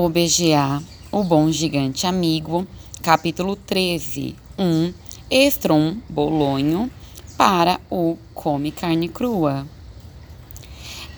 O BGA, o Bom Gigante Amigo, capítulo 13, 1, Estrom Bolonho para o Come Carne Crua.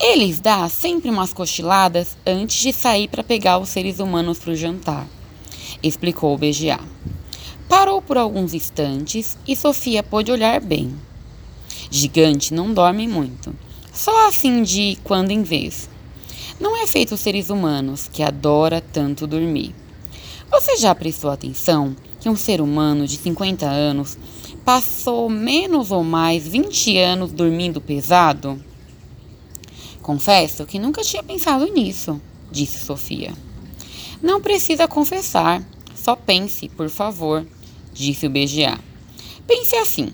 Eles dá sempre umas cochiladas antes de sair para pegar os seres humanos para o jantar, explicou o BGA. Parou por alguns instantes e Sofia pôde olhar bem. Gigante não dorme muito, só assim de quando em vez. Não é feito os seres humanos que adora tanto dormir. Você já prestou atenção que um ser humano de 50 anos passou menos ou mais 20 anos dormindo pesado? Confesso que nunca tinha pensado nisso, disse Sofia. Não precisa confessar, só pense, por favor, disse o BGA. Pense assim: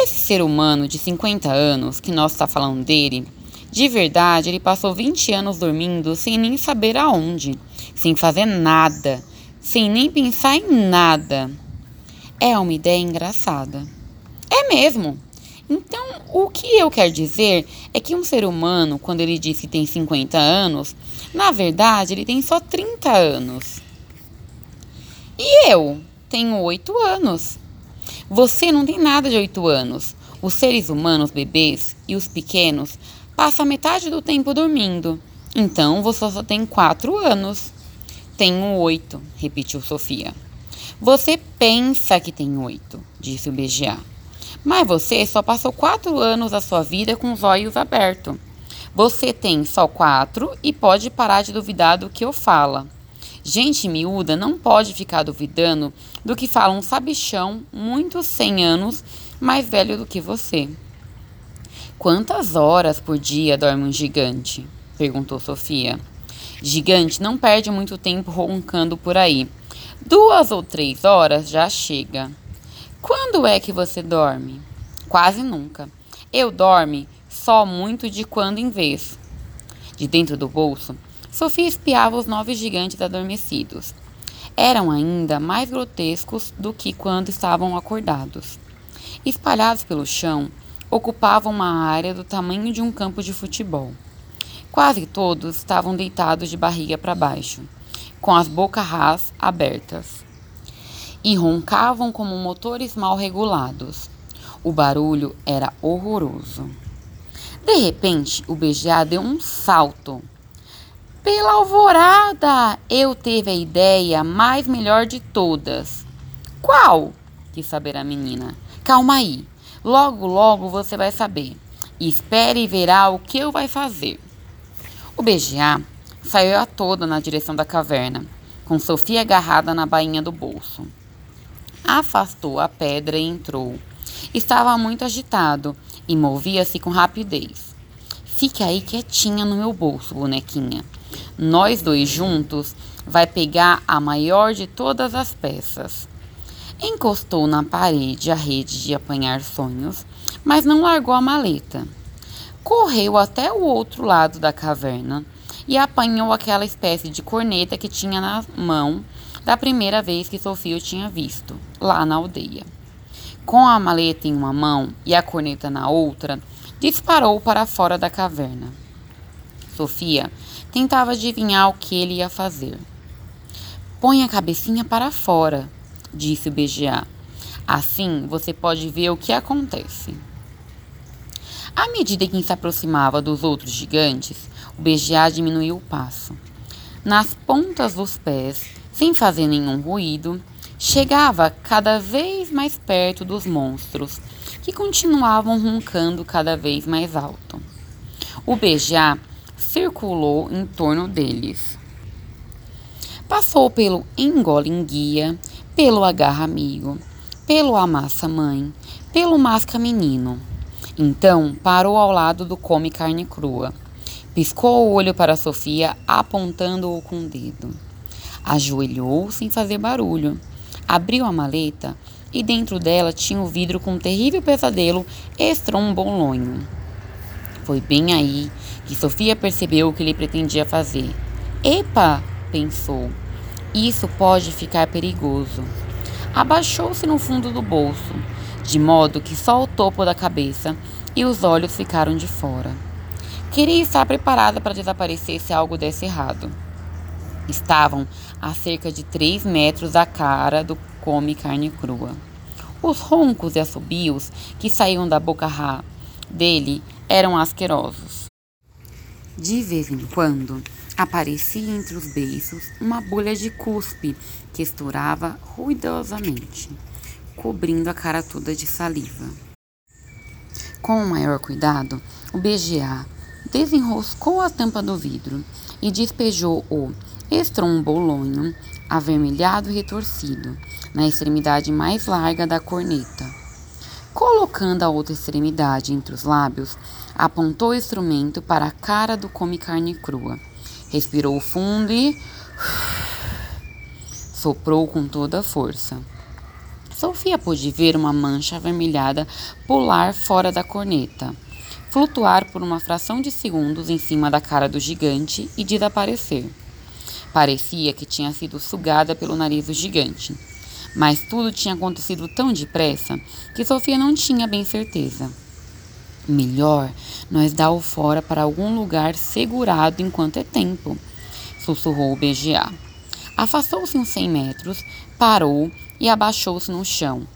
esse ser humano de 50 anos que nós está falando dele, de verdade, ele passou 20 anos dormindo sem nem saber aonde, sem fazer nada, sem nem pensar em nada. É uma ideia engraçada. É mesmo, então, o que eu quero dizer é que um ser humano, quando ele diz que tem 50 anos, na verdade ele tem só 30 anos. E eu tenho 8 anos. Você não tem nada de 8 anos. Os seres humanos, bebês e os pequenos passam metade do tempo dormindo. Então você só tem 4 anos. Tenho 8, repetiu Sofia. Você pensa que tem 8, disse o BGA. Mas você só passou quatro anos da sua vida com os olhos abertos. Você tem só quatro e pode parar de duvidar do que eu falo. Gente miúda não pode ficar duvidando do que fala um sabichão muitos cem anos mais velho do que você. Quantas horas por dia dorme um gigante? perguntou Sofia. Gigante não perde muito tempo roncando por aí. Duas ou três horas já chega. Quando é que você dorme? Quase nunca. Eu dorme só muito de quando em vez. De dentro do bolso, Sofia espiava os nove gigantes adormecidos. Eram ainda mais grotescos do que quando estavam acordados. Espalhados pelo chão, ocupavam uma área do tamanho de um campo de futebol. Quase todos estavam deitados de barriga para baixo, com as bocas rás abertas e roncavam como motores mal regulados. O barulho era horroroso. De repente, o BGA deu um salto. Pela alvorada! Eu teve a ideia mais melhor de todas. Qual? quis saber a menina. Calma aí. Logo, logo você vai saber. Espere e verá o que eu vai fazer. O BGA saiu a toda na direção da caverna, com Sofia agarrada na bainha do bolso afastou a pedra e entrou. Estava muito agitado e movia-se com rapidez. Fique aí quietinha no meu bolso, bonequinha. Nós dois juntos vai pegar a maior de todas as peças. Encostou na parede a rede de apanhar sonhos, mas não largou a maleta. Correu até o outro lado da caverna e apanhou aquela espécie de corneta que tinha na mão da primeira vez que Sofia o tinha visto, lá na aldeia. Com a maleta em uma mão e a corneta na outra, disparou para fora da caverna. Sofia tentava adivinhar o que ele ia fazer. Põe a cabecinha para fora, disse o BGA. Assim você pode ver o que acontece. À medida que se aproximava dos outros gigantes, o BGA diminuiu o passo. Nas pontas dos pés, sem fazer nenhum ruído, chegava cada vez mais perto dos monstros, que continuavam roncando cada vez mais alto. O beijá circulou em torno deles. Passou pelo engolinguia, pelo agarra amigo, pelo amassa mãe, pelo masca menino. Então parou ao lado do come carne crua. Piscou o olho para Sofia, apontando-o com o dedo. Ajoelhou sem fazer barulho. Abriu a maleta e dentro dela tinha o vidro com um terrível pesadelo estrombolonho. Foi bem aí que Sofia percebeu o que ele pretendia fazer. Epa! pensou. Isso pode ficar perigoso. Abaixou-se no fundo do bolso, de modo que só o topo da cabeça e os olhos ficaram de fora. Queria estar preparada para desaparecer se algo desse errado. estavam a cerca de três metros da cara do come carne crua. Os roncos e assobios que saíam da boca rá dele eram asquerosos. De vez em quando, aparecia entre os beiços uma bolha de cuspe que estourava ruidosamente, cobrindo a cara toda de saliva. Com o maior cuidado, o BGA desenroscou a tampa do vidro e despejou o estrombolonho avermelhado e retorcido na extremidade mais larga da corneta. Colocando a outra extremidade entre os lábios, apontou o instrumento para a cara do come carne crua. Respirou fundo e soprou com toda a força. Sofia pôde ver uma mancha avermelhada pular fora da corneta, flutuar por uma fração de segundos em cima da cara do gigante e desaparecer. Parecia que tinha sido sugada pelo nariz do gigante. Mas tudo tinha acontecido tão depressa que Sofia não tinha bem certeza. Melhor nós dar o fora para algum lugar segurado enquanto é tempo, sussurrou o BGA. Afastou-se uns cem metros, parou e abaixou-se no chão.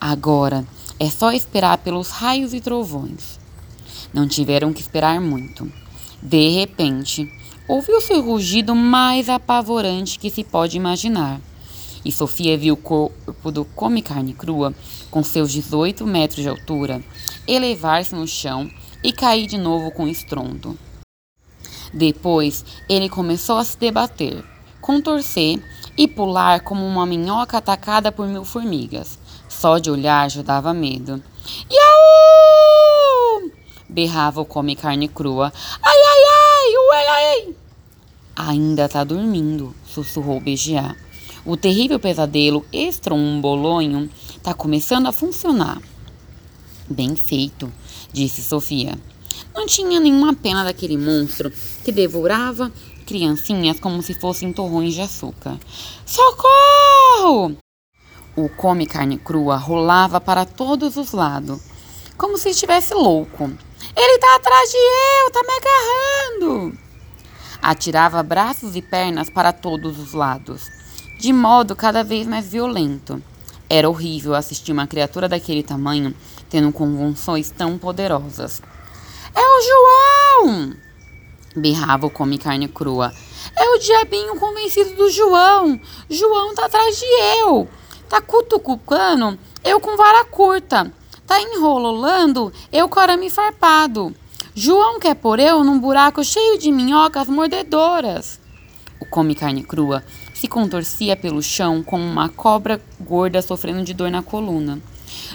Agora é só esperar pelos raios e trovões. Não tiveram que esperar muito. De repente, ouviu-se o rugido mais apavorante que se pode imaginar. E Sofia viu o corpo do come carne crua, com seus 18 metros de altura, elevar-se no chão e cair de novo com estrondo. Depois, ele começou a se debater, contorcer e pular como uma minhoca atacada por mil formigas. Só de olhar já dava medo. Iau! berrava o come carne crua. Ai, ai, ai, ué, ai! Ainda tá dormindo, sussurrou BGA. O terrível pesadelo estrombolonho tá começando a funcionar. Bem feito, disse Sofia. Não tinha nenhuma pena daquele monstro que devorava criancinhas como se fossem torrões de açúcar. Socorro! O come carne crua rolava para todos os lados, como se estivesse louco. Ele tá atrás de eu, tá me agarrando! Atirava braços e pernas para todos os lados, de modo cada vez mais violento. Era horrível assistir uma criatura daquele tamanho tendo convulsões tão poderosas. É o João! berrava o come carne crua. É o diabinho convencido do João. João tá atrás de eu. Tá cutucando eu com vara curta. Tá enrolando eu com arame farpado. João quer pôr eu num buraco cheio de minhocas mordedoras. O come carne crua se contorcia pelo chão como uma cobra gorda sofrendo de dor na coluna.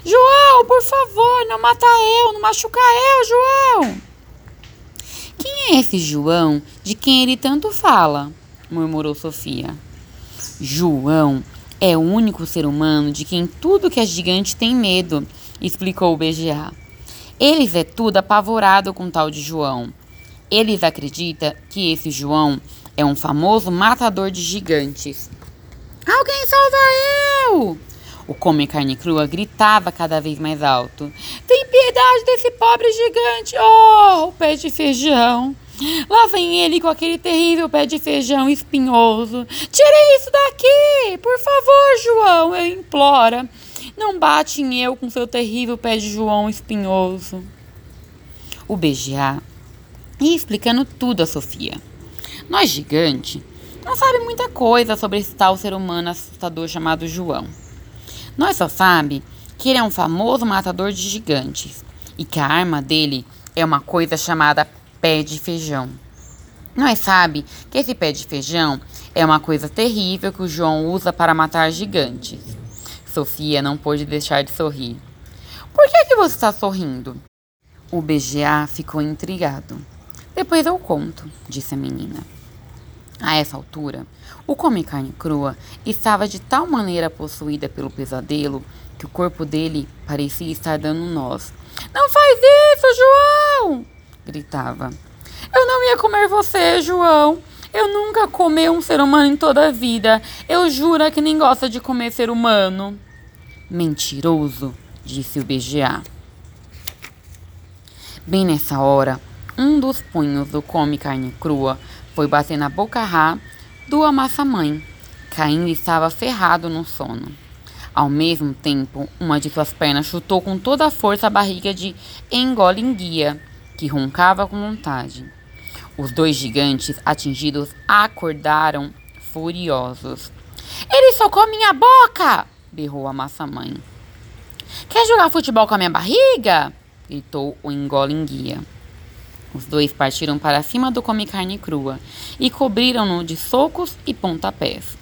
João, por favor, não mata eu, não machuca eu, João! Quem é esse João de quem ele tanto fala? murmurou Sofia. João é o único ser humano de quem tudo que é gigante tem medo, explicou o BGA. Eles é tudo apavorado com tal de João. Eles acreditam que esse João é um famoso matador de gigantes. Alguém salva eu! O come carne crua gritava cada vez mais alto. Tem piedade desse pobre gigante! Oh, o pé de feijão! Lá vem ele com aquele terrível pé de feijão espinhoso. Tire isso daqui! Por favor, João, eu implora. Não bate em eu com seu terrível pé de João espinhoso. O BGA ia explicando tudo a Sofia. Nós, gigante, não sabe muita coisa sobre esse tal ser humano assustador chamado João. Nós só sabe que ele é um famoso matador de gigantes e que a arma dele é uma coisa chamada pé de feijão. Nós sabe que esse pé de feijão é uma coisa terrível que o João usa para matar gigantes. Sofia não pôde deixar de sorrir. Por que, que você está sorrindo? O BGA ficou intrigado. Depois eu conto, disse a menina. A essa altura, o come carne crua estava de tal maneira possuída pelo pesadelo que o corpo dele parecia estar dando nós. Não faz isso, João! gritava. Eu não ia comer você, João. Eu nunca comi um ser humano em toda a vida. Eu juro que nem gosta de comer ser humano. Mentiroso, disse o BGA. Bem nessa hora, um dos punhos do come carne crua foi bater na boca rá do Amassa-Mãe. Caindo estava ferrado no sono. Ao mesmo tempo, uma de suas pernas chutou com toda a força a barriga de Engolinguia, que roncava com vontade. Os dois gigantes atingidos acordaram furiosos. Ele socou minha boca! berrou a massa-mãe. Quer jogar futebol com a minha barriga? gritou o engolinguia. Os dois partiram para cima do come carne crua e cobriram-no de socos e pontapés.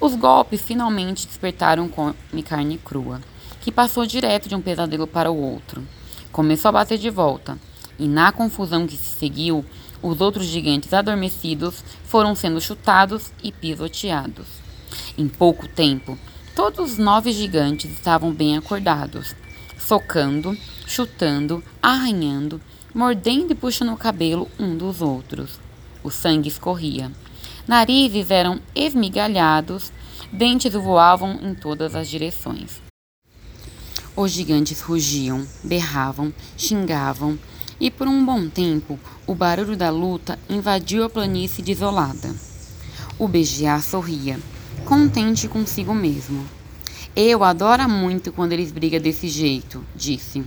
Os golpes finalmente despertaram come carne crua, que passou direto de um pesadelo para o outro. Começou a bater de volta, e na confusão que se seguiu, os outros gigantes adormecidos foram sendo chutados e pisoteados. Em pouco tempo, todos os nove gigantes estavam bem acordados, socando, chutando, arranhando, mordendo e puxando o cabelo um dos outros. O sangue escorria. Narizes eram esmigalhados, dentes voavam em todas as direções. Os gigantes rugiam, berravam, xingavam, e por um bom tempo o barulho da luta invadiu a planície desolada. O BGA sorria, contente consigo mesmo. Eu adoro muito quando eles brigam desse jeito, disse.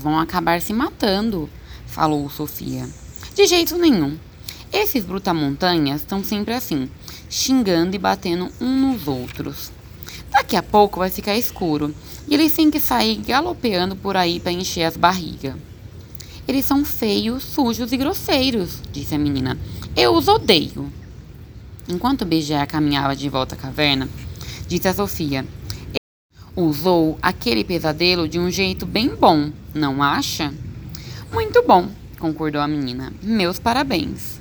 Vão acabar se matando, falou Sofia. De jeito nenhum. Esses brutamontanhas estão sempre assim, xingando e batendo uns nos outros. Daqui a pouco vai ficar escuro e eles têm que sair galopeando por aí para encher as barrigas. Eles são feios, sujos e grosseiros, disse a menina. Eu os odeio. Enquanto BGA caminhava de volta à caverna, disse a Sofia: Usou aquele pesadelo de um jeito bem bom, não acha? Muito bom, concordou a menina. Meus parabéns.